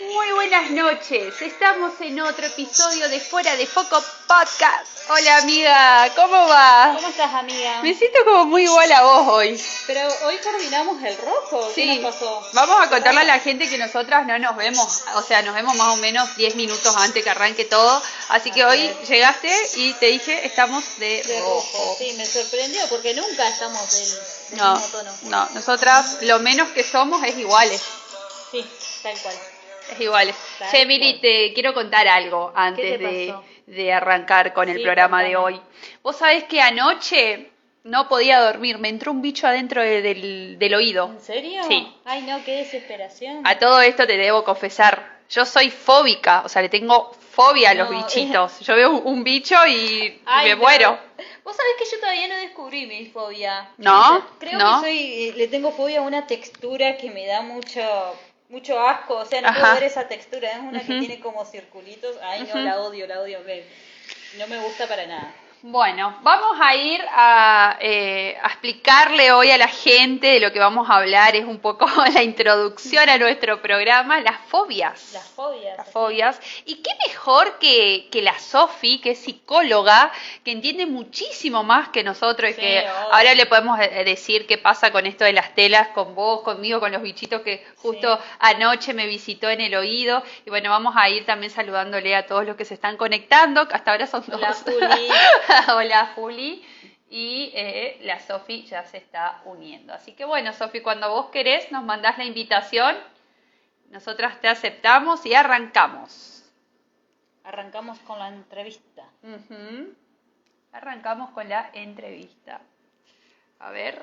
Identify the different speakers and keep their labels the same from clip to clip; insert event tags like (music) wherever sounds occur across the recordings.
Speaker 1: Muy buenas noches, estamos en otro episodio de Fuera de Foco Podcast. Hola amiga, ¿cómo va?
Speaker 2: ¿Cómo estás, amiga?
Speaker 1: Me siento como muy igual a vos hoy.
Speaker 2: Pero hoy coordinamos el rojo. ¿Qué
Speaker 1: Sí,
Speaker 2: nos pasó?
Speaker 1: vamos a contarle a la gente que nosotras no nos vemos, o sea, nos vemos más o menos 10 minutos antes que arranque todo. Así que hoy llegaste y te dije, estamos de,
Speaker 2: De rojo. Sí, me sorprendió porque nunca estamos del, del
Speaker 1: No,
Speaker 2: mismo tono.
Speaker 1: no, nosotras lo menos que somos es iguales.
Speaker 2: Sí, tal cual.
Speaker 1: Es iguales.
Speaker 2: Tal
Speaker 1: Che, Mili, te quiero contar algo antes
Speaker 2: ¿Qué te
Speaker 1: de, de arrancar con el
Speaker 2: Sí,
Speaker 1: programa de hoy. Vos sabés que anoche no podía dormir, me entró un bicho adentro de- del, del oído.
Speaker 2: ¿En serio?
Speaker 1: Sí.
Speaker 2: Ay, no, qué desesperación.
Speaker 1: A todo esto te debo confesar, yo soy fóbica, o sea, le tengo fobia a los
Speaker 2: No,
Speaker 1: bichitos. Yo veo un, un bicho y
Speaker 2: Ay,
Speaker 1: me
Speaker 2: no.
Speaker 1: muero.
Speaker 2: Vos sabés que yo todavía no descubrí mi fobia.
Speaker 1: ¿No?
Speaker 2: Creo
Speaker 1: ¿No?
Speaker 2: que soy, eh, le tengo fobia a una textura que me da mucho mucho asco, o sea, no
Speaker 1: Ajá.
Speaker 2: puedo ver esa textura, es una que tiene como circulitos, ay no, la odio, la odio, no me gusta para nada.
Speaker 1: Bueno, vamos a ir a, eh, a explicarle hoy a la gente de lo que vamos a hablar. Es un poco (laughs) la introducción a nuestro programa, las fobias.
Speaker 2: Las fobias.
Speaker 1: Las fobias. Y qué mejor que, que la Sofi, que es psicóloga, que entiende muchísimo más que nosotros y
Speaker 2: Sí,
Speaker 1: que
Speaker 2: obvio.
Speaker 1: ahora le podemos eh, decir qué pasa con esto de las telas, con vos, conmigo, con los bichitos que justo
Speaker 2: Sí.
Speaker 1: anoche me visitó en el oído. Y bueno, vamos a ir también saludándole a todos los que se están conectando. Hasta ahora son dos. (laughs) (laughs) Hola Juli. Y eh, la Sofi ya se está uniendo. Así que bueno, Sofi, cuando vos querés nos mandás la invitación. Nosotras te aceptamos y arrancamos.
Speaker 2: Arrancamos con la entrevista.
Speaker 1: Arrancamos con la entrevista. A ver.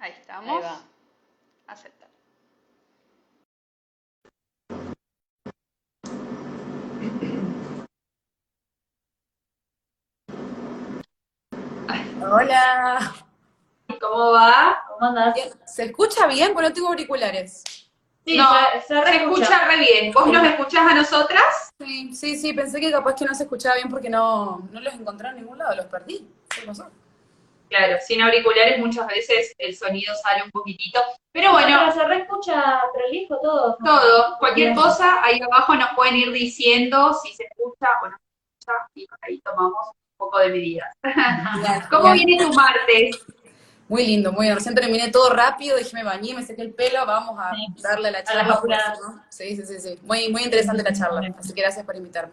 Speaker 1: Ahí estamos.
Speaker 2: Ahí va.
Speaker 3: Hola.
Speaker 1: ¿Cómo va?
Speaker 2: ¿Cómo andás?
Speaker 3: ¿Se escucha bien? Porque no tengo auriculares.
Speaker 2: Sí,
Speaker 1: no,
Speaker 2: se, se re escucha.
Speaker 1: re bien. ¿Vos nos escuchás a nosotras?
Speaker 3: Sí, sí, sí, pensé que capaz que no se escuchaba bien porque no, no los encontré en ningún lado, los perdí. ¿Qué pasó?
Speaker 1: Claro, sin auriculares muchas veces el sonido sale un poquitito. Pero bueno,
Speaker 2: Pero se re escucha prolijo todo.
Speaker 1: todo, cualquier
Speaker 2: Bien.
Speaker 1: cosa, ahí abajo nos pueden ir diciendo si se escucha o no se escucha y ahí tomamos poco de medidas. (laughs) ¿Cómo
Speaker 3: Bien.
Speaker 1: viene tu martes?
Speaker 3: Muy lindo, muy bien. Recién terminé todo rápido, dije me bañé, me sequé el pelo, vamos a
Speaker 2: Sí.
Speaker 3: darle la charla.
Speaker 2: apuradas.
Speaker 3: ¿no? Sí, sí, sí, sí. Muy, muy interesante la charla, así que gracias por invitarme.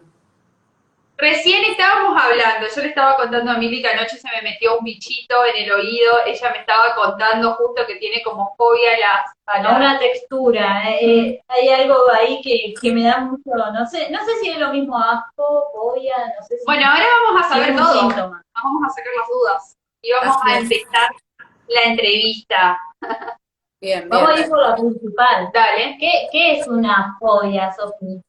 Speaker 1: Recién estábamos hablando, yo le estaba contando a Mili que anoche se me metió un bichito en el oído, ella me estaba contando justo que tiene como fobia las... a
Speaker 4: a
Speaker 1: las-
Speaker 4: una textura. eh, hay algo ahí que, que me da mucho, no sé, no sé si es lo mismo asco, fobia, no sé si
Speaker 1: Bueno, ahora vamos a saber todo,
Speaker 4: síntoma.
Speaker 1: vamos a sacar las dudas y vamos
Speaker 3: Así
Speaker 1: a
Speaker 3: es.
Speaker 1: empezar la entrevista.
Speaker 3: Bien,
Speaker 4: Vamos a
Speaker 3: bien.
Speaker 4: ir por la principal.
Speaker 1: Dale.
Speaker 4: ¿Qué, qué es una fobia, Sofi?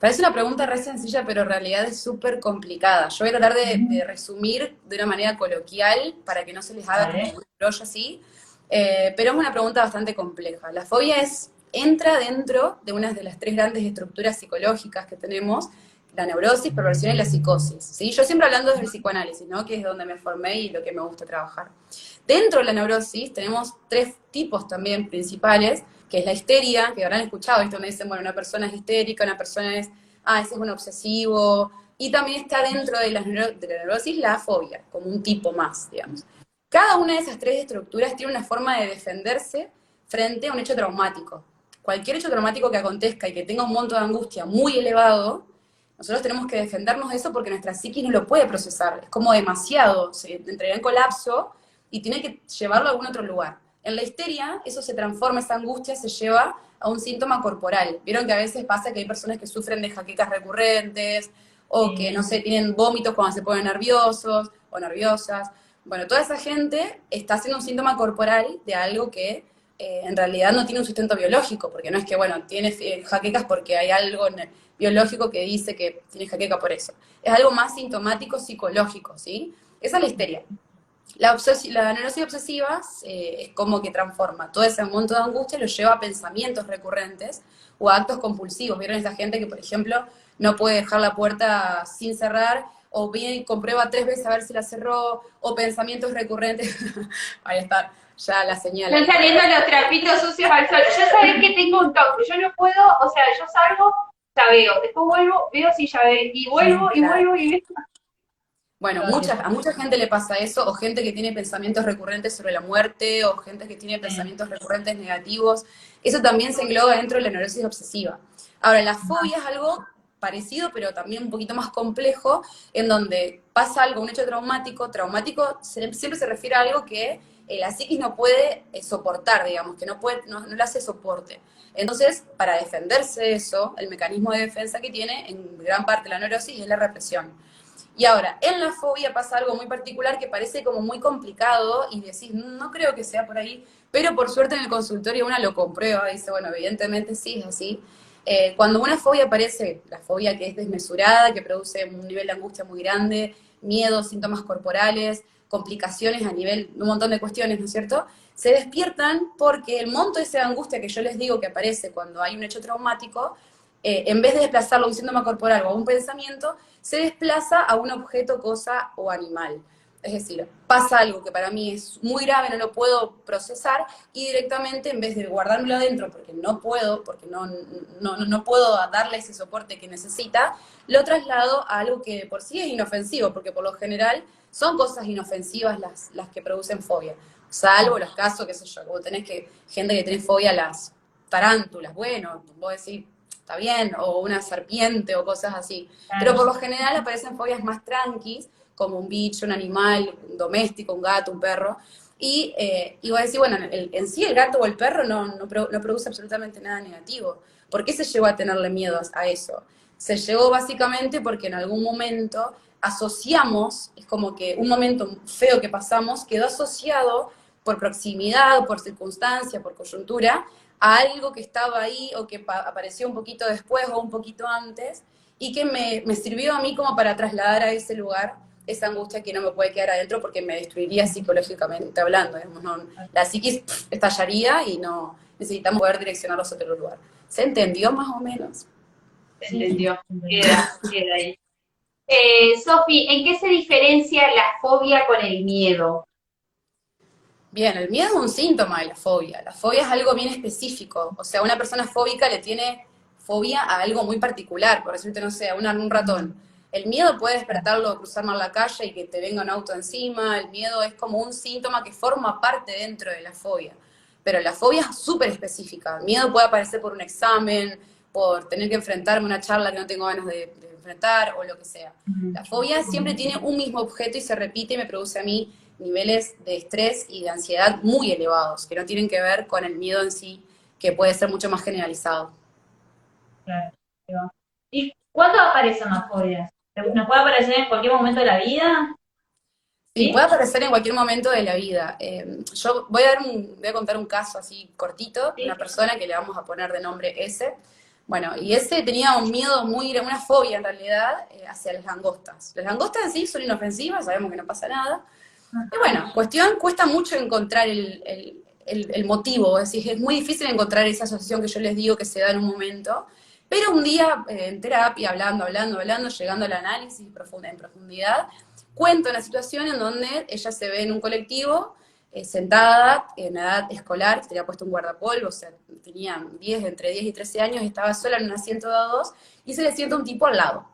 Speaker 3: Parece una pregunta re sencilla, pero en realidad es súper complicada. Yo voy a tratar de, de resumir de una manera coloquial para que no se les haga como un rollo así, Eh, pero es una pregunta bastante compleja. La fobia es, entra dentro de una de las tres grandes estructuras psicológicas que tenemos, la neurosis, perversión y la psicosis. ¿sí? Yo siempre hablando desde el psicoanálisis, ¿no? que es donde me formé y lo que me gusta trabajar. Dentro de la neurosis tenemos tres tipos también principales, que es la histeria, que habrán escuchado, esto donde dicen, bueno, una persona es histérica, una persona es, ah, ese es un obsesivo, y también está dentro de la, neuro- de la neurosis la fobia, como un tipo más, digamos. Cada una de esas tres estructuras tiene una forma de defenderse frente a un hecho traumático. Cualquier hecho traumático que acontezca y que tenga un monto de angustia muy elevado, nosotros tenemos que defendernos de eso porque nuestra psiquis no lo puede procesar. Es como demasiado, se entraría en colapso y tiene que llevarlo a algún otro lugar. En la histeria, eso se transforma, esa angustia se lleva a un síntoma corporal. Vieron que a veces pasa que hay personas que sufren de jaquecas recurrentes o que, no sé, tienen vómitos cuando se ponen nerviosos o nerviosas. Bueno, toda esa gente está haciendo un síntoma corporal de algo que eh, en realidad no tiene un sustento biológico, porque no es que, bueno, tiene eh, jaquecas porque hay algo en- biológico que dice que tiene jaqueca por eso. Es algo más sintomático psicológico, ¿sí? Esa es la histeria. La, obses- la neurosis obsesiva eh, es como que transforma todo ese monto de angustia, lo lleva a pensamientos recurrentes o a actos compulsivos. ¿Vieron esa gente que, por ejemplo, no puede dejar la puerta sin cerrar o bien comprueba tres veces a ver si la cerró o pensamientos recurrentes? (laughs) Ahí está. ya la señala.
Speaker 1: Están saliendo los trapitos sucios al sol. Yo sabés que tengo un toque, yo no puedo, o sea, yo salgo, ya veo, después vuelvo, veo si ya ve, y vuelvo, y
Speaker 3: claro.
Speaker 1: vuelvo, y veo.
Speaker 3: Bueno, mucha, a mucha gente le pasa eso, o gente que tiene pensamientos recurrentes sobre la muerte, o gente que tiene pensamientos recurrentes negativos. Eso también se engloba dentro de la neurosis obsesiva. Ahora, la fobia es algo parecido, pero también un poquito más complejo, en donde pasa algo, un hecho traumático. Traumático siempre se refiere a algo que eh, la psiquis no puede eh, soportar, digamos, que no, puede, no, no le hace soporte. Entonces, para defenderse de eso, el mecanismo de defensa que tiene en gran parte la neurosis es la represión. Y ahora, en la fobia pasa algo muy particular que parece como muy complicado y decís, no creo que sea por ahí, pero por suerte en el consultorio una lo comprueba dice, bueno, evidentemente sí es así. Eh, cuando una fobia aparece, la fobia que es desmesurada, que produce un nivel de angustia muy grande, miedo, síntomas corporales, complicaciones a nivel un montón de cuestiones, ¿no es cierto? Se despiertan porque el monto de esa angustia que yo les digo que aparece cuando hay un hecho traumático, eh, en vez de desplazarlo un síntoma corporal o a un pensamiento, se desplaza a un objeto, cosa o animal. Es decir, pasa algo que para mí es muy grave, no lo puedo procesar y directamente en vez de guardármelo adentro porque no puedo, porque no, no, no puedo darle ese soporte que necesita, lo traslado a algo que por sí es inofensivo, porque por lo general son cosas inofensivas las, las que producen fobia. Salvo los casos, qué sé yo, vos tenés que, gente que tiene fobia a las tarántulas, bueno, vos decís, está bien, o una serpiente o cosas así. Pero por lo general aparecen fobias más tranquis, como un bicho, un animal, un doméstico, un gato, un perro. Y, eh, voy a decir, bueno, el- en sí el gato o el perro no, no, no produce absolutamente nada negativo. ¿Por qué se llegó a tenerle miedo a- a eso? Se llegó básicamente porque en algún momento asociamos, es como que un momento feo que pasamos quedó asociado por proximidad, por circunstancia, por coyuntura, a algo que estaba ahí o que pa- apareció un poquito después o un poquito antes y que me, me sirvió a mí como para trasladar a ese lugar esa angustia que no me puede quedar adentro porque me destruiría psicológicamente hablando. digamos, no- la psiquis estallaría y no necesitamos poder direccionarlos a otro lugar. ¿Se entendió más o menos?
Speaker 1: Se entendió, queda, queda ahí. Eh, Sofi, ¿en qué se diferencia la fobia con el miedo?
Speaker 3: Bien, el miedo es un síntoma de la fobia. La fobia es algo bien específico. O sea, una persona fóbica le tiene fobia a algo muy particular, por decirte, no sé, a una- un ratón. El miedo puede despertarlo, cruzar mal la calle y que te venga un auto encima. El miedo es como un síntoma que forma parte dentro de la fobia. Pero la fobia es súper específica. El miedo puede aparecer por un examen, por tener que enfrentarme a una charla que no tengo ganas de, de enfrentar o lo que sea. La fobia siempre tiene un mismo objeto y se repite y me produce a mí niveles de estrés y de ansiedad muy elevados, que no tienen que ver con el miedo en sí, que puede ser mucho más generalizado.
Speaker 4: Claro. ¿Y cuándo aparecen las fobias? ¿Nos puede aparecer en cualquier momento de la vida? ¿Sí?
Speaker 3: puede aparecer en cualquier momento de la vida. Eh, yo voy a, dar un- voy a contar un caso así cortito, de una persona que le vamos a poner de nombre S. Bueno, y ese tenía un miedo muy, una fobia en realidad, eh, hacia las langostas. Las langostas en sí son inofensivas, sabemos que no pasa nada. Y bueno, cuestión, cuesta mucho encontrar el, el- el- motivo, es decir, es muy difícil encontrar esa asociación que yo les digo que se da en un momento, pero un día eh, en terapia, hablando, hablando, hablando, llegando al análisis profunda, en profundidad, cuento una situación en donde ella se ve en un colectivo, eh, sentada, en edad escolar, tenía puesto un guardapolvo, o sea, tenía 10, entre 10 y 13 años, estaba sola en un asiento de dos, y se le sienta un tipo al lado.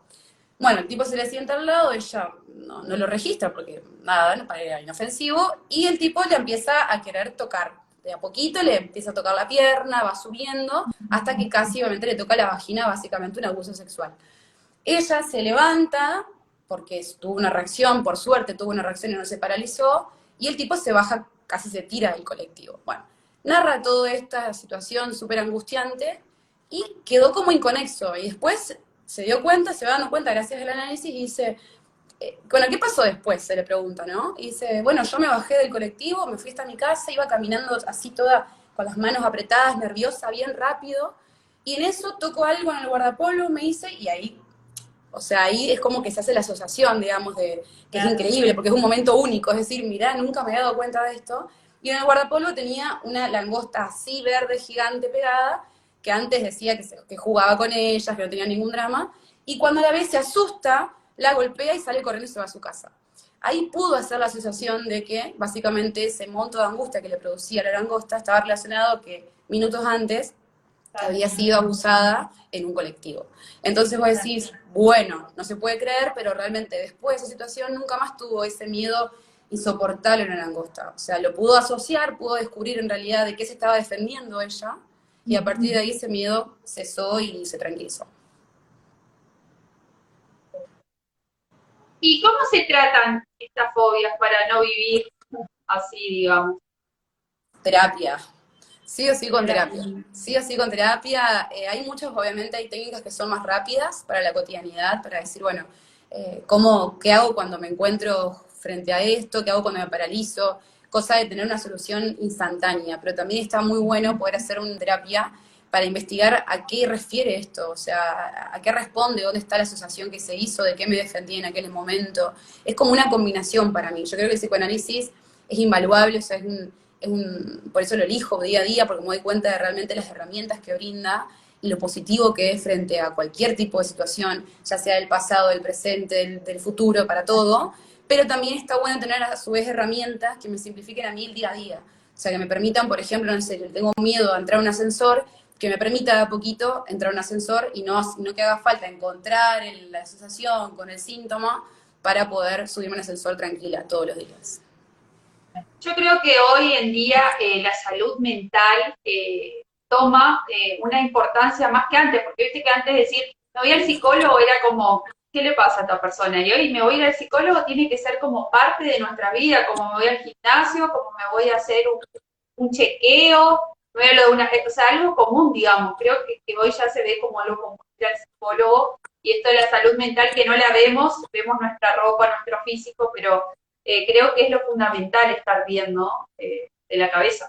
Speaker 3: Bueno, el tipo se le sienta al lado, ella no, lo registra porque nada, no era inofensivo, y el tipo le empieza a querer tocar. De a poquito le empieza a tocar la pierna, va subiendo, hasta que casi obviamente le toca la vagina, básicamente un abuso sexual. Ella se levanta, porque tuvo una reacción, por suerte tuvo una reacción y no se paralizó, y el tipo se baja, casi se tira del colectivo. Bueno, narra toda esta situación súper angustiante y quedó como inconexo. Y después se dio cuenta, se va dando cuenta gracias al análisis y dice, eh, bueno, ¿qué pasó después? Se le pregunta, ¿no? Y dice, bueno, yo me bajé del colectivo, me fui hasta mi casa, iba caminando así toda con las manos apretadas, nerviosa, bien rápido, y en eso toco algo en el guardapolvo, me dice, y ahí, o sea, ahí es como que se hace la asociación, digamos, de que es increíble, porque es un momento único, es decir, mirá, nunca me había dado cuenta de esto, y en el guardapolvo tenía una langosta así verde, gigante, pegada, que antes decía que, se- que jugaba con ellas, que no tenía ningún drama, y cuando la ve se asusta, la golpea y sale corriendo y se va a su casa. ahí pudo hacer la asociación de que básicamente ese monto de angustia que le producía la langosta estaba relacionado que minutos antes había sido abusada en un colectivo. Entonces vos decís, bueno, no se puede creer, pero realmente después de esa situación nunca más tuvo ese miedo insoportable en la langosta. O sea, lo pudo asociar, pudo descubrir en realidad de qué se estaba defendiendo ella, y a partir de ahí ese miedo cesó y se tranquilizó.
Speaker 1: ¿Y cómo se tratan estas fobias para no vivir así, digamos?
Speaker 3: Terapia. Sí o sí con terapia. Sí o sí con terapia. Eh, hay muchas, obviamente, hay técnicas que son más rápidas para la cotidianidad, para decir, bueno, eh, ¿cómo, ¿qué hago cuando me encuentro frente a esto? ¿Qué hago cuando me paralizo? Cosa de tener una solución instantánea. Pero también está muy bueno poder hacer una terapia para investigar a qué refiere esto, o sea, a qué responde, dónde está la asociación que se hizo, de qué me defendí en aquel momento. Es como una combinación para mí. Yo creo que el psicoanálisis es invaluable, o sea, es un, por eso lo elijo día a día, porque me doy cuenta de realmente las herramientas que brinda y lo positivo que es frente a cualquier tipo de situación, ya sea del pasado, del presente, del, del futuro, para todo. Pero también está bueno tener a su vez herramientas que me simplifiquen a mí el día a día. O sea, que me permitan, por ejemplo, no sé, tengo miedo a entrar a un ascensor, que me permita de a poquito entrar a un ascensor y no, no que haga falta encontrar la asociación con el síntoma para poder subirme a un ascensor tranquila todos los días.
Speaker 1: Yo creo que hoy en día eh, la salud mental eh, toma eh, una importancia más que antes, porque viste que antes decir, me voy al psicólogo era como, ¿qué le pasa a esta persona? Y hoy me voy al psicólogo tiene que ser como parte de nuestra vida, como me voy al gimnasio, como me voy a hacer un, un chequeo, lo de una, o sea, algo común, digamos. Creo que, hoy ya se ve como algo común al psicólogo y esto de la salud mental que no la vemos, vemos nuestra ropa, nuestro físico, pero eh, creo que es lo fundamental estar viendo eh, de la cabeza.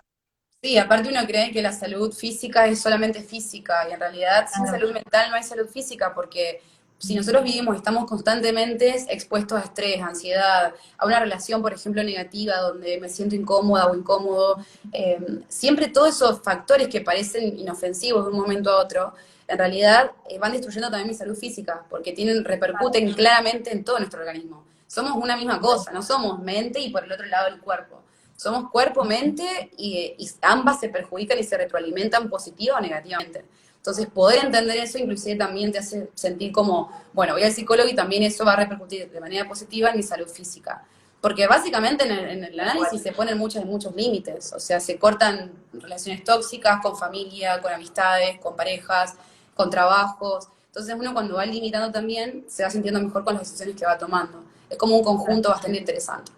Speaker 3: Sí, aparte uno cree que la salud física es solamente física y en realidad sin salud mental no hay salud física porque si nosotros vivimos, estamos constantemente expuestos a estrés, ansiedad, a una relación, por ejemplo, negativa, donde me siento incómoda o incómodo, eh, siempre todos esos factores que parecen inofensivos de un momento a otro, en realidad eh, van destruyendo también mi salud física, porque tienen, repercuten claramente en todo nuestro organismo. Somos una misma cosa, no somos mente y por el otro lado el cuerpo. Somos cuerpo, mente y, y ambas se perjudican y se retroalimentan positiva o negativamente. Entonces, poder entender eso inclusive también te hace sentir como, bueno, voy al psicólogo y también eso va a repercutir de manera positiva en mi salud física. Porque básicamente en el, análisis se ponen muchos, muchos límites, o sea, se cortan relaciones tóxicas con familia, con amistades, con parejas, con trabajos. Entonces uno cuando va limitando también se va sintiendo mejor con las decisiones que va tomando. Es como un conjunto bastante interesante.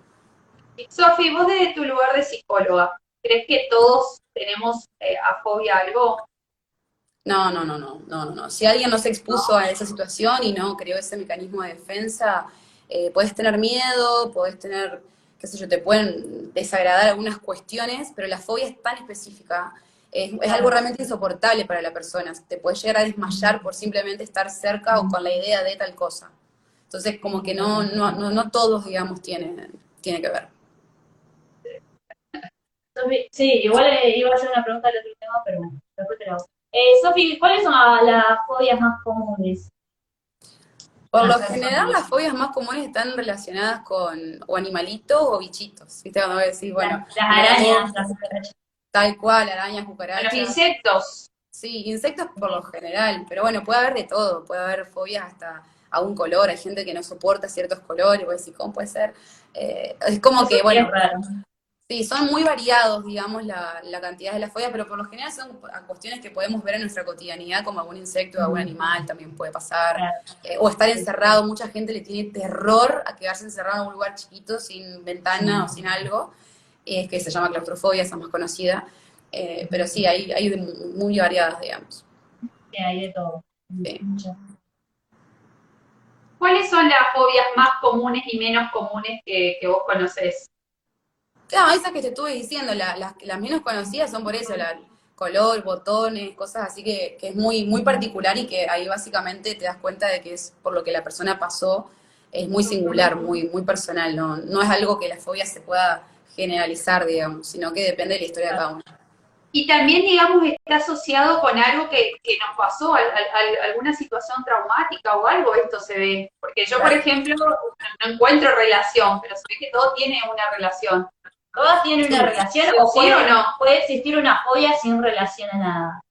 Speaker 1: Sofi, vos desde tu lugar de psicóloga, ¿crees que todos tenemos eh, a fobia algo?
Speaker 3: No, no, no, no, no, no. Si alguien no se expuso a esa situación y no creó ese mecanismo de defensa, eh, puedes tener miedo, puedes tener, qué sé yo, te pueden desagradar algunas cuestiones, pero la fobia es tan específica, es, algo realmente insoportable para la persona. Te puedes llegar a desmayar por simplemente estar cerca o con la idea de tal cosa. Entonces, como que no, no, no, no todos, digamos, tienen tiene que ver.
Speaker 4: Sí, igual eh, iba a hacer una pregunta del otro tema, pero después te la hago. Eh, Sofi, ¿cuáles son las fobias más comunes?
Speaker 3: Por lo general, las fobias más comunes están relacionadas con o animalitos o bichitos. ¿Viste? Cuando decir, bueno.
Speaker 4: Las, arañas, las cucarachas.
Speaker 3: Tal cual, arañas, cucarachas.
Speaker 1: Los insectos.
Speaker 3: Sí, insectos por lo general. Pero bueno, puede haber de todo. Puede haber fobias hasta a un color. Hay gente que no soporta ciertos colores. Voy a decir, ¿cómo puede ser? Eh, es como que, bueno. Sí, son muy variados, digamos, la, cantidad de las fobias, pero por lo general son cuestiones que podemos ver en nuestra cotidianidad, como algún insecto, algún animal también puede pasar, eh, o estar encerrado. Mucha gente le tiene terror a quedarse encerrado en un lugar chiquito, sin ventana o sin algo, es que se llama claustrofobia, esa más conocida. Eh, pero sí, hay, hay muy variadas, digamos.
Speaker 4: Sí, hay de todo.
Speaker 1: ¿Cuáles son las fobias más comunes y menos comunes que, que vos conoces?
Speaker 3: Claro, esas que te estuve diciendo, las, menos conocidas son por eso, la, color, botones, cosas así que, es muy, muy particular y que ahí básicamente te das cuenta de que es por lo que la persona pasó, es muy singular, muy, muy personal, no, es algo que la fobia se pueda generalizar, digamos, sino que depende de la historia de cada uno.
Speaker 1: y también, digamos, está asociado con algo que, que nos pasó, al- al- al- alguna situación traumática o algo, esto se ve. Porque yo, por ejemplo, no encuentro relación, pero se ve que todo tiene una relación.
Speaker 4: ¿Todas tienen una relación
Speaker 1: ¿Sí
Speaker 4: o puede,
Speaker 1: o no?
Speaker 4: puede existir una fobia sin relación a nada?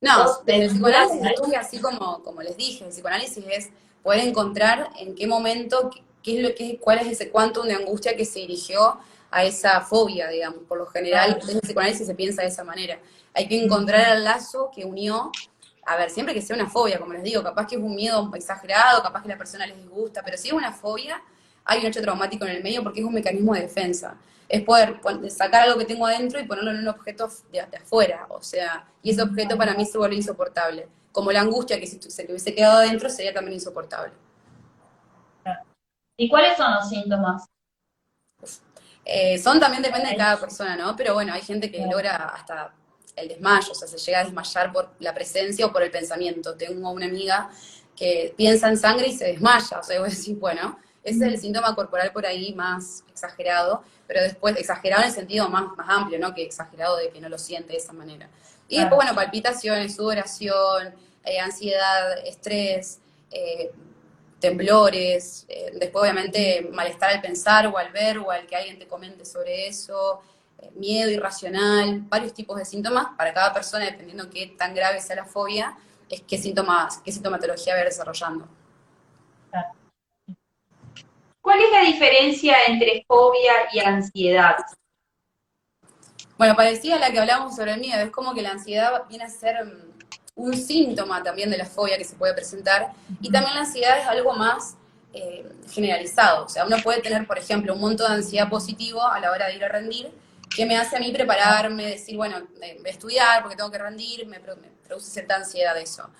Speaker 3: No, el psicoanálisis es así como, como les dije, el psicoanálisis es poder encontrar en qué momento, qué, es lo que, cuál es ese quantum de angustia que se dirigió a esa fobia, digamos. Por lo general,
Speaker 4: Claro.
Speaker 3: desde el psicoanálisis se piensa de esa manera. Hay que encontrar el lazo que unió, a ver, siempre que sea una fobia, como les digo, capaz que es un miedo exagerado, capaz que a la persona les disgusta, pero si es una fobia, hay un hecho traumático en el medio porque es un mecanismo de defensa. Es poder sacar algo que tengo adentro y ponerlo en un objeto de, de afuera, o sea, y ese objeto para mí se vuelve insoportable. Como la angustia que si se le hubiese quedado adentro sería también insoportable.
Speaker 4: ¿Y cuáles son los síntomas?
Speaker 3: Eh, son también depende de cada persona, ¿no? Pero bueno, hay gente que logra hasta el desmayo, o sea, se llega a desmayar por la presencia o por el pensamiento. Tengo una amiga que piensa en sangre y se desmaya, o sea, voy a decir, bueno, ese es el síntoma corporal por ahí más exagerado, pero después, exagerado en el sentido más, más amplio, ¿no? Que exagerado de que no lo siente de esa manera. Y
Speaker 4: Claro.
Speaker 3: después, bueno, palpitaciones, sudoración, eh, ansiedad, estrés, eh, temblores, eh, después obviamente malestar al pensar o al ver o al que alguien te comente sobre eso, eh, miedo irracional, varios tipos de síntomas para cada persona, dependiendo qué tan grave sea la fobia, es qué síntomas, qué sintomatología va desarrollando.
Speaker 1: ¿Cuál es la diferencia entre fobia y ansiedad?
Speaker 3: Bueno, parecida a la que hablábamos sobre el miedo, es como que la ansiedad viene a ser mm, un síntoma también de la fobia que se puede presentar, y también la ansiedad es algo más eh, generalizado, o sea, uno puede tener, por ejemplo, un monto de ansiedad positivo a la hora de ir a rendir, que me hace a mí prepararme, decir, bueno, eh, voy a estudiar porque tengo que rendir, me, pro- me produce cierta ansiedad de eso.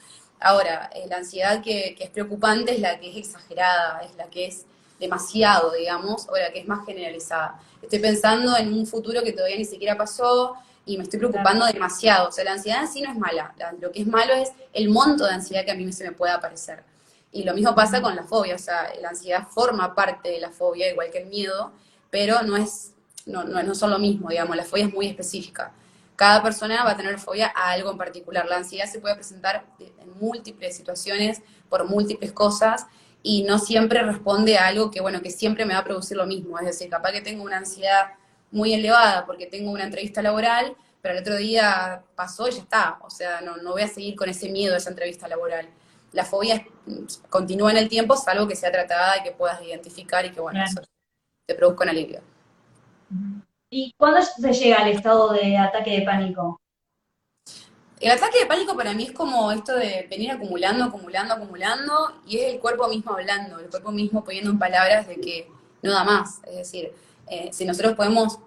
Speaker 3: Ahora, eh, la ansiedad que, que es preocupante es la que es exagerada, es la que es demasiado, digamos, o la que es más generalizada. Estoy pensando en un futuro que todavía ni siquiera pasó y me estoy preocupando demasiado. O sea, la ansiedad en sí no es mala. La- lo que es malo es el monto de ansiedad que a mí se me puede aparecer. Y lo mismo pasa con la fobia. O sea, la ansiedad forma parte de la fobia, igual que el miedo, pero no es, no, no, no son lo mismo, digamos. La fobia es muy específica. Cada persona va a tener fobia a algo en particular. La ansiedad se puede presentar en múltiples situaciones, por múltiples cosas, y no siempre responde a algo que, bueno, que siempre me va a producir lo mismo. Es decir, capaz que tengo una ansiedad muy elevada porque tengo una entrevista laboral, pero el otro día pasó y ya está. O sea, no, no voy a seguir con ese miedo a esa entrevista laboral. La fobia es- continúa en el tiempo, salvo que sea tratada y que puedas identificar y que, bueno, eso te produzca un alivio.
Speaker 4: ¿Y cuándo se llega al estado de ataque de pánico?
Speaker 3: El ataque de pánico para mí es como esto de venir acumulando, acumulando, acumulando, y es el cuerpo mismo hablando, el cuerpo mismo poniendo en palabras de que no da más. Es decir, eh, si nosotros podemos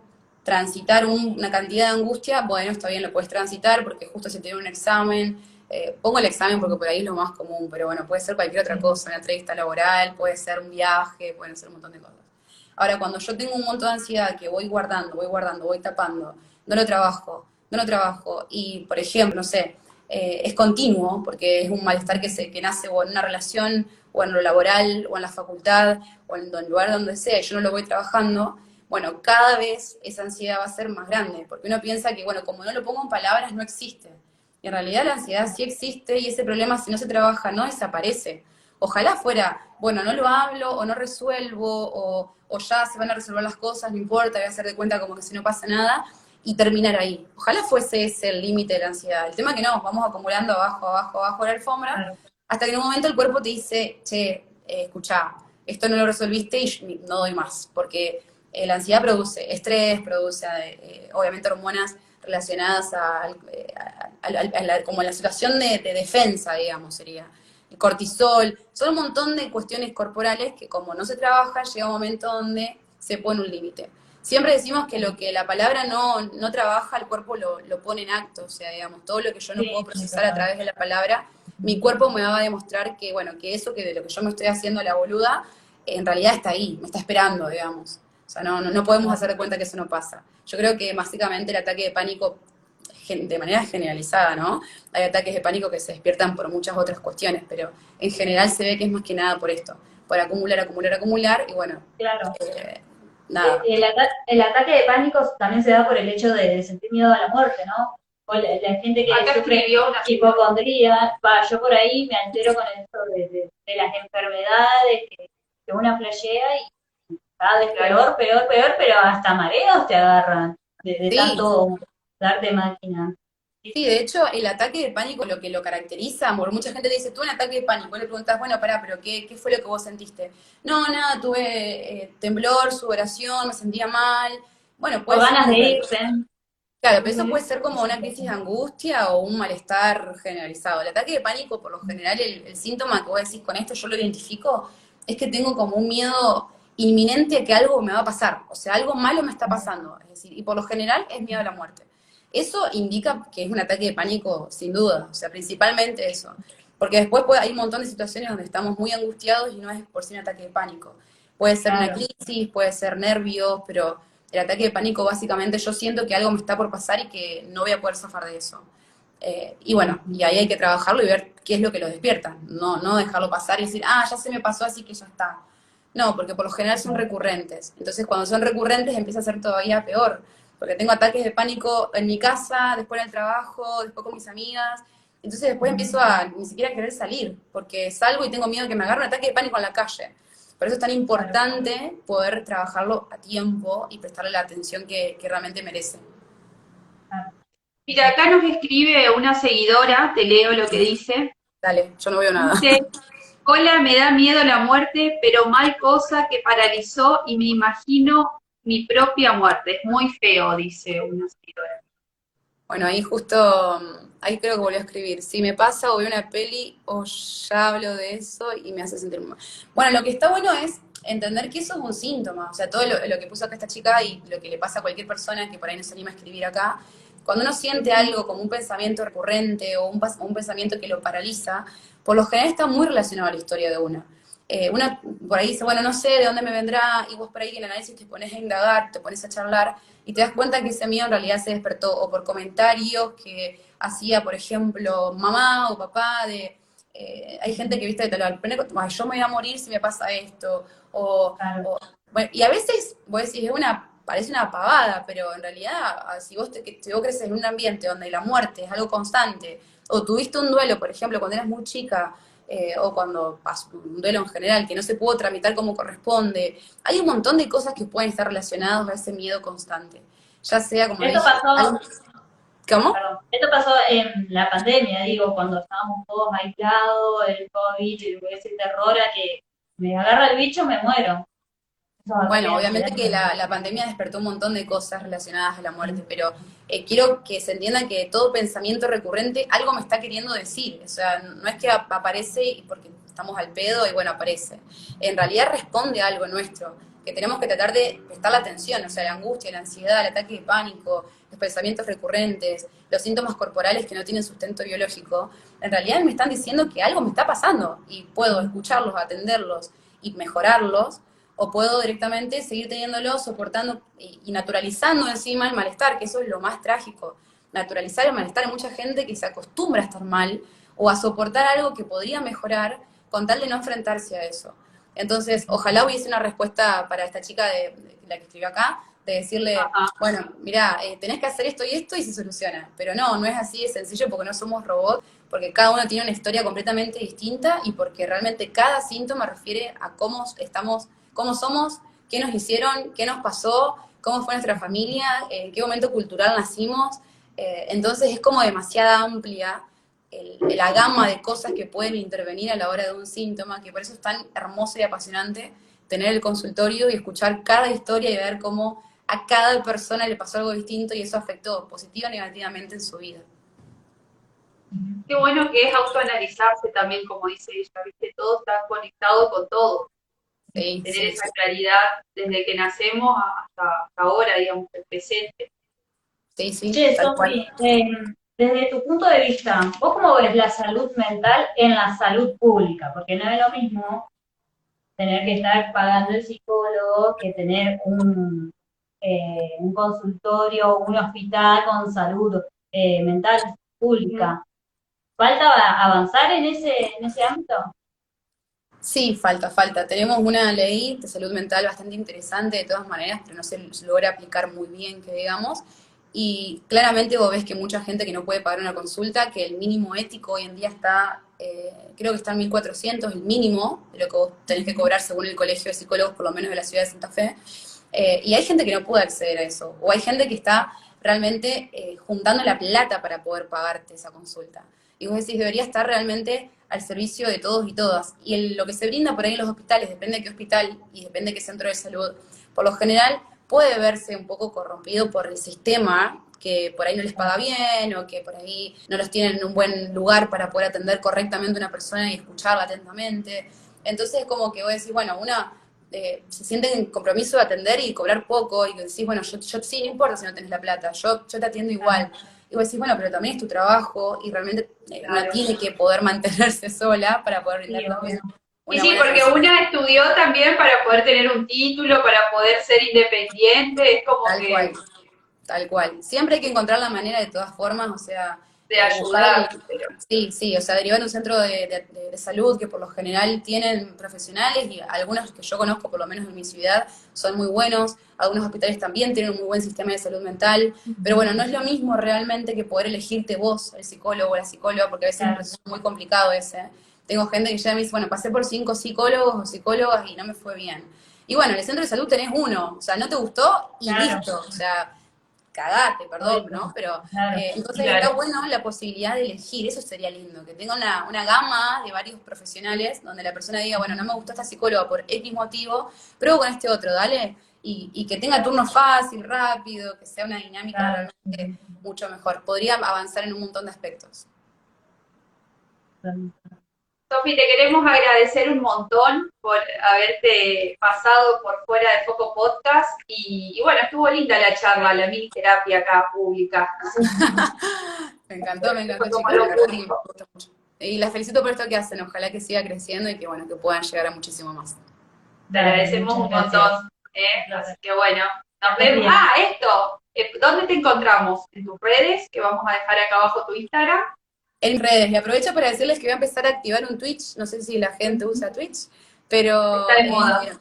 Speaker 3: transitar un- una cantidad de angustia, bueno, está bien, lo puedes transitar porque justo se tiene un examen. eh, pongo el examen porque por ahí es lo más común, pero bueno, puede ser cualquier otra cosa, una entrevista laboral, puede ser un viaje, pueden ser un montón de cosas. Ahora, cuando yo tengo un montón de ansiedad que voy guardando, voy guardando, voy tapando, no lo trabajo, no trabajo, y por ejemplo, no sé, eh, es continuo, porque es un malestar que, se, que nace o en una relación, o en lo laboral, o en la facultad, o en el lugar donde sea, yo no lo voy trabajando, bueno, cada vez esa ansiedad va a ser más grande, porque uno piensa que, bueno, como no lo pongo en palabras, no existe. Y en realidad la ansiedad sí existe y ese problema si no se trabaja no desaparece. Ojalá fuera, bueno, no lo hablo o no resuelvo o, o ya se van a resolver las cosas, no importa, voy a hacer de cuenta como que si no pasa nada y terminar ahí. Ojalá fuese ese el límite de la ansiedad. El tema es que no, vamos acumulando abajo, abajo, abajo de la alfombra
Speaker 4: Claro.
Speaker 3: hasta que en un momento el cuerpo te dice, che, eh, escuchá, esto no lo resolviste y no doy más, porque eh, la ansiedad produce estrés, produce eh, obviamente hormonas relacionadas a la, como la situación de, de defensa, digamos, sería el cortisol, son un montón de cuestiones corporales que como no se trabaja, llega un momento donde se pone un límite. Siempre decimos que lo que la palabra no, no trabaja, el cuerpo lo, lo pone en acto, o sea, digamos, todo lo que yo no
Speaker 4: Sí,
Speaker 3: puedo procesar a través de la palabra, mi cuerpo me va a demostrar que, bueno, que eso que de lo que yo me estoy haciendo la boluda, en realidad está ahí, me está esperando, digamos. O sea, no, no, no podemos hacer de cuenta que eso no pasa. Yo creo que básicamente el ataque de pánico, de manera generalizada, ¿no? Hay ataques de pánico que se despiertan por muchas otras cuestiones, pero en general se ve que es más que nada por esto, por acumular, acumular, acumular, y bueno,
Speaker 4: Claro.
Speaker 3: eh, nada.
Speaker 4: El, ata- el ataque de pánico también se da por el hecho de, sentir miedo a la muerte, ¿no? o la, la gente que
Speaker 1: Acá
Speaker 4: sufre
Speaker 1: una
Speaker 4: hipocondría, va, yo por ahí me entero con esto de, de- de las enfermedades que, que una flashea y cada vez peor, peor, peor, pero hasta mareos te agarran de, de
Speaker 3: Sí.
Speaker 4: tanto darte máquina.
Speaker 3: Sí, de hecho, el ataque de pánico lo que lo caracteriza, porque mucha gente dice, tuve un ataque de pánico, y le preguntas, bueno, pará, pero qué, ¿qué fue lo que vos sentiste? No, nada, tuve eh, temblor, sudoración, me sentía mal. Bueno,
Speaker 4: O
Speaker 3: puede
Speaker 4: ganas de irse.
Speaker 3: Claro, pero eso puede ser como una crisis de angustia o un malestar generalizado. El ataque de pánico, por lo general, el, el síntoma que vos decís con esto, yo lo identifico, es que tengo como un miedo inminente a que algo me va a pasar. O sea, algo malo me está pasando. Es decir, y por lo general es miedo a la muerte. Eso indica que es un ataque de pánico, sin duda. O sea, principalmente eso. Porque después puede- hay un montón de situaciones donde estamos muy angustiados y no es por sí un ataque de pánico. Puede ser una crisis, puede ser nervios, pero el ataque de pánico básicamente yo siento que algo me está por pasar y que no voy a poder zafar de eso. Eh, y bueno, y ahí hay que trabajarlo y ver qué es lo que lo despierta. No, no dejarlo pasar y decir, ah, ya se me pasó, así que ya está. No, porque por lo general son recurrentes. Entonces cuando son recurrentes empieza a ser todavía peor. Porque tengo ataques de pánico en mi casa, después en el trabajo, después con mis amigas. Entonces después empiezo a ni siquiera querer salir, porque salgo y tengo miedo que me agarre un ataque de pánico en la calle. Por eso es tan importante poder trabajarlo a tiempo y prestarle la atención que, que realmente merece.
Speaker 1: Mira, acá nos escribe una seguidora, te leo lo que dice.
Speaker 3: Dale, yo no veo nada.
Speaker 1: Dice, hola, me da miedo la muerte, pero mal cosa que paralizó y me imagino mi propia muerte. Es muy feo, dice una.
Speaker 3: Bueno, ahí justo, mm, ahí creo que volvió a escribir. Si me pasa o veo una peli o ya hablo de eso y me hace sentir mal. Bueno, lo que está bueno es entender que eso es un síntoma. O sea, todo lo, que puso acá esta chica y lo que le pasa a cualquier persona que por ahí no se anima a escribir acá, cuando uno siente algo como un pensamiento recurrente o un, un pensamiento que lo paraliza, por lo general está muy relacionado a la historia de uno. Eh, uno por ahí dice, bueno, no sé de dónde me vendrá, y vos por ahí en el análisis te pones a indagar, te pones a charlar, y te das cuenta que ese miedo en realidad se despertó o por comentarios que hacía, por ejemplo, mamá o papá de, eh, hay gente que, viste, aprende, "Ay, yo me voy a morir si me pasa esto, o,
Speaker 4: Claro.
Speaker 3: o- bueno, y a veces, vos decís, es una, parece una pavada, pero en realidad, ah, si vos, te- si vos creces en un ambiente donde la muerte es algo constante, o tuviste un duelo, por ejemplo, cuando eras muy chica, eh, o cuando pasó un duelo en general, que no se pudo tramitar como corresponde, hay un montón de cosas que pueden estar relacionadas a ese miedo constante. Ya sea, como
Speaker 4: Esto
Speaker 3: dije,
Speaker 4: pasó-
Speaker 3: algo- ¿Cómo?
Speaker 4: Perdón. Esto pasó en la pandemia, digo, cuando estábamos todos aislados, el COVID, y ese terror a que me agarra el bicho, me muero.
Speaker 3: Bueno, obviamente que la, la pandemia despertó un montón de cosas relacionadas a la muerte, pero eh, quiero que se entienda que todo pensamiento recurrente algo me está queriendo decir. O sea, no es que ap- aparece y porque estamos al pedo y bueno, aparece. En realidad responde a algo nuestro, que tenemos que tratar de prestar la atención, o sea, la angustia, la ansiedad, el ataque de pánico, los pensamientos recurrentes, los síntomas corporales que no tienen sustento biológico, en realidad me están diciendo que algo me está pasando y puedo escucharlos, atenderlos y mejorarlos o puedo directamente seguir teniéndolo, soportando y, naturalizando encima el malestar, que eso es lo más trágico. Naturalizar el malestar. Hay mucha gente que se acostumbra a estar mal o a soportar algo que podría mejorar con tal de no enfrentarse a eso. Entonces, ojalá hubiese una respuesta para esta chica de, de la que escribió acá, de decirle,
Speaker 1: Ajá.
Speaker 3: bueno, mira, eh, tenés que hacer esto y esto y se soluciona. Pero no, no es así de sencillo porque no somos robots, porque cada uno tiene una historia completamente distinta y porque realmente cada síntoma refiere a cómo estamos, cómo somos, qué nos hicieron, qué nos pasó, cómo fue nuestra familia, en qué momento cultural nacimos. Eh, entonces es como demasiada amplia la gama de cosas que pueden intervenir a la hora de un síntoma, que por eso es tan hermoso y apasionante tener el consultorio y escuchar cada historia y ver cómo a cada persona le pasó algo distinto y eso afectó positiva o negativamente en su vida.
Speaker 1: Qué bueno que es autoanalizarse también, como dice ella, ¿viste? Todo está conectado con todo.
Speaker 3: Sí,
Speaker 1: Tener
Speaker 3: sí,
Speaker 1: esa
Speaker 3: sí.
Speaker 1: claridad desde que nacemos hasta, hasta ahora, digamos, el presente.
Speaker 3: Sí, sí.
Speaker 4: Sofi, eh, desde tu punto de vista, ¿vos cómo ves la salud mental en la salud pública? Porque no es lo mismo tener que estar pagando el psicólogo que tener un, eh, un consultorio, un hospital con salud eh, mental pública. ¿Falta avanzar en ese, en ese ámbito?
Speaker 3: Sí, falta, falta. Tenemos una ley de salud mental bastante interesante de todas maneras, pero no se logra aplicar muy bien, que digamos. y claramente vos ves que mucha gente que no puede pagar una consulta, que el mínimo ético hoy en día está, eh, creo que está en 1.400, el mínimo de lo que vos tenés que cobrar según el colegio de psicólogos, por lo menos de la ciudad de Santa Fe. Eh, y hay gente que no puede acceder a eso, o hay gente que está realmente eh, juntando la plata para poder pagarte esa consulta. Y vos decís, debería estar realmente al servicio de todos y todas. Y lo que se brinda por ahí en los hospitales, depende de qué hospital y depende de qué centro de salud, por lo general puede verse un poco corrompido por el sistema que por ahí no les paga bien o que por ahí no los tienen en un buen lugar para poder atender correctamente a una persona y escucharla atentamente. Entonces, como que vos decís, bueno, una eh, se siente en compromiso de atender y cobrar poco y decís, bueno, yo, yo sí, no importa si no tenés la plata, yo, yo te atiendo igual. Y vos decís, bueno, pero también es tu trabajo y realmente eh, una tiene que poder (laughs) mantenerse sola para poder brindar
Speaker 1: sí, Y sí, porque una estudió también para poder tener un título, para poder ser independiente, es como
Speaker 3: Tal Cual. Tal cual. Siempre hay que encontrar la manera de todas formas, o sea,
Speaker 1: de ayudar.
Speaker 3: Sí, sí, o sea, derivar en un centro de, salud que por lo general tienen profesionales y algunos que yo conozco, por lo menos en mi ciudad, son muy buenos. Algunos hospitales también tienen un muy buen sistema de salud mental. Pero bueno, no es lo mismo realmente que poder elegirte vos, el psicólogo o la psicóloga, porque a veces es muy complicado ese. Tengo gente que ya me dice, bueno, pasé por cinco psicólogos o psicólogas y no me fue bien. Y bueno, en el centro de salud tenés uno, o sea, no te gustó y listo. O sea, cagate, perdón, ¿no? Pero eh, entonces era bueno la posibilidad de elegir, eso sería lindo, que tenga una, una, gama de varios profesionales donde la persona diga, bueno, no me gustó esta psicóloga por X motivo, pruebo con este otro, dale, y, y que tenga turno fácil, rápido, que sea una dinámica realmente mucho mejor. Podría avanzar en un montón de aspectos.
Speaker 1: Sofi, te queremos agradecer un montón por haberte pasado por fuera de Foco Podcast y, bueno, estuvo linda la charla, la mini terapia acá pública. (laughs)
Speaker 3: me encantó, me encantó, chicos, Y las felicito por esto que hacen, ojalá que siga creciendo y que bueno, que puedan llegar a muchísimo más.
Speaker 1: Te agradecemos un montón, ¿eh? así que bueno, nos vemos. Ah, esto, eh, ¿dónde te encontramos? En tus redes, que vamos a dejar acá abajo tu Instagram
Speaker 3: en redes. Y aprovecho para decirles que voy a empezar a activar un Twitch. No sé si la gente usa Twitch, pero...
Speaker 1: Está de moda.
Speaker 3: Eh,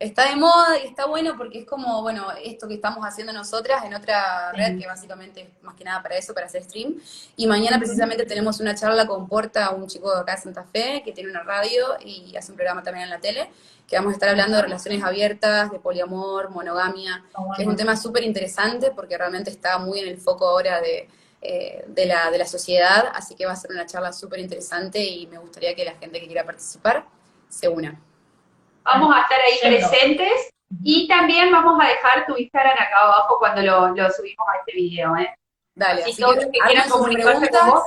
Speaker 3: está de moda y está bueno porque es como, bueno, esto que estamos haciendo nosotras en otra red, que básicamente es más que nada para eso, para hacer stream. Y mañana precisamente tenemos una charla con Porta, un chico de acá de Santa Fe, que tiene una radio y hace un programa también en la tele, que vamos a estar hablando de relaciones abiertas, de poliamor, monogamia, que es un tema súper interesante porque realmente está muy en el foco ahora de eh, de, la, de la sociedad, así que va a ser una charla súper interesante y me gustaría que la gente que quiera participar se una.
Speaker 1: Vamos a estar ahí presentes y también vamos a dejar tu Instagram acá abajo cuando lo, subimos a este video. ¿eh?
Speaker 3: Dale,
Speaker 1: así, todos que, quieran comunicarse con vos,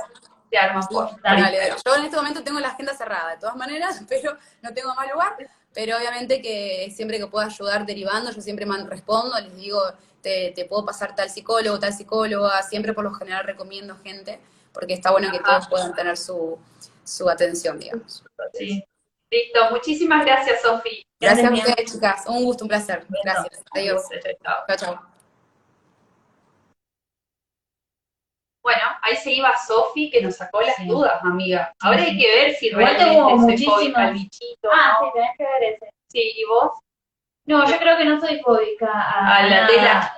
Speaker 1: te armas
Speaker 3: Dale, Yo en este momento tengo la agenda cerrada, de todas maneras, (laughs) pero no tengo más lugar. Pero obviamente que siempre que pueda ayudar derivando, yo siempre respondo, les digo, te, puedo pasar tal psicólogo, tal psicóloga, siempre por lo general recomiendo gente, porque está bueno que todos puedan tener su, su atención, digamos.
Speaker 1: Sí. Listo, muchísimas gracias, Sofi.
Speaker 3: Gracias, a ustedes, chicas. Un gusto, un placer. Gracias. Adiós. Chao, chao.
Speaker 1: Bueno, ahí se iba Sofi que nos sacó las dudas, amiga. Ahora hay que ver si realmente se fue al bichito.
Speaker 4: Ah, sí, tenés que ver ese.
Speaker 1: Sí, ¿y vos?
Speaker 4: No, yo creo que no soy fóbica a,
Speaker 1: la tela.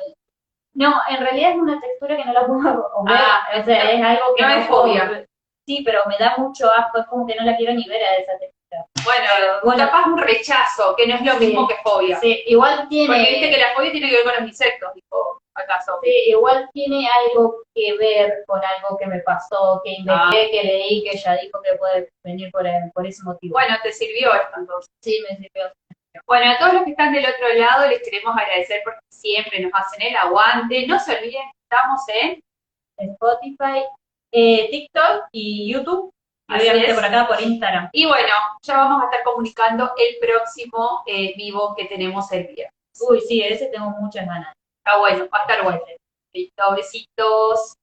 Speaker 4: No, en realidad es una textura que no la puedo (laughs) ver. Ah, o sea, es algo que
Speaker 1: no, es fobia.
Speaker 4: Sí, pero me da mucho asco, es como que no la quiero ni ver a esa textura.
Speaker 1: Bueno, bueno capaz un rechazo, que no es lo mismo que fobia.
Speaker 4: Sí, igual tiene.
Speaker 1: Porque viste que la fobia tiene que ver con los insectos, tipo, acaso.
Speaker 4: Sí, igual tiene algo que ver con algo que me pasó, que investigué, ah. que leí, que ella dijo que puede venir por, por ese motivo.
Speaker 1: Bueno, te sirvió esto entonces.
Speaker 4: Sí, me sirvió.
Speaker 1: Bueno, a todos los que están del otro lado les queremos agradecer porque siempre nos hacen el aguante. No se olviden que estamos en
Speaker 4: Spotify, eh, TikTok y YouTube.
Speaker 1: obviamente por acá por Instagram. Y bueno, ya vamos a estar comunicando el próximo eh, vivo que tenemos el día.
Speaker 4: Uy, sí, ese tengo muchas ganas.
Speaker 1: Está bueno, va a estar bueno. Listo, besitos.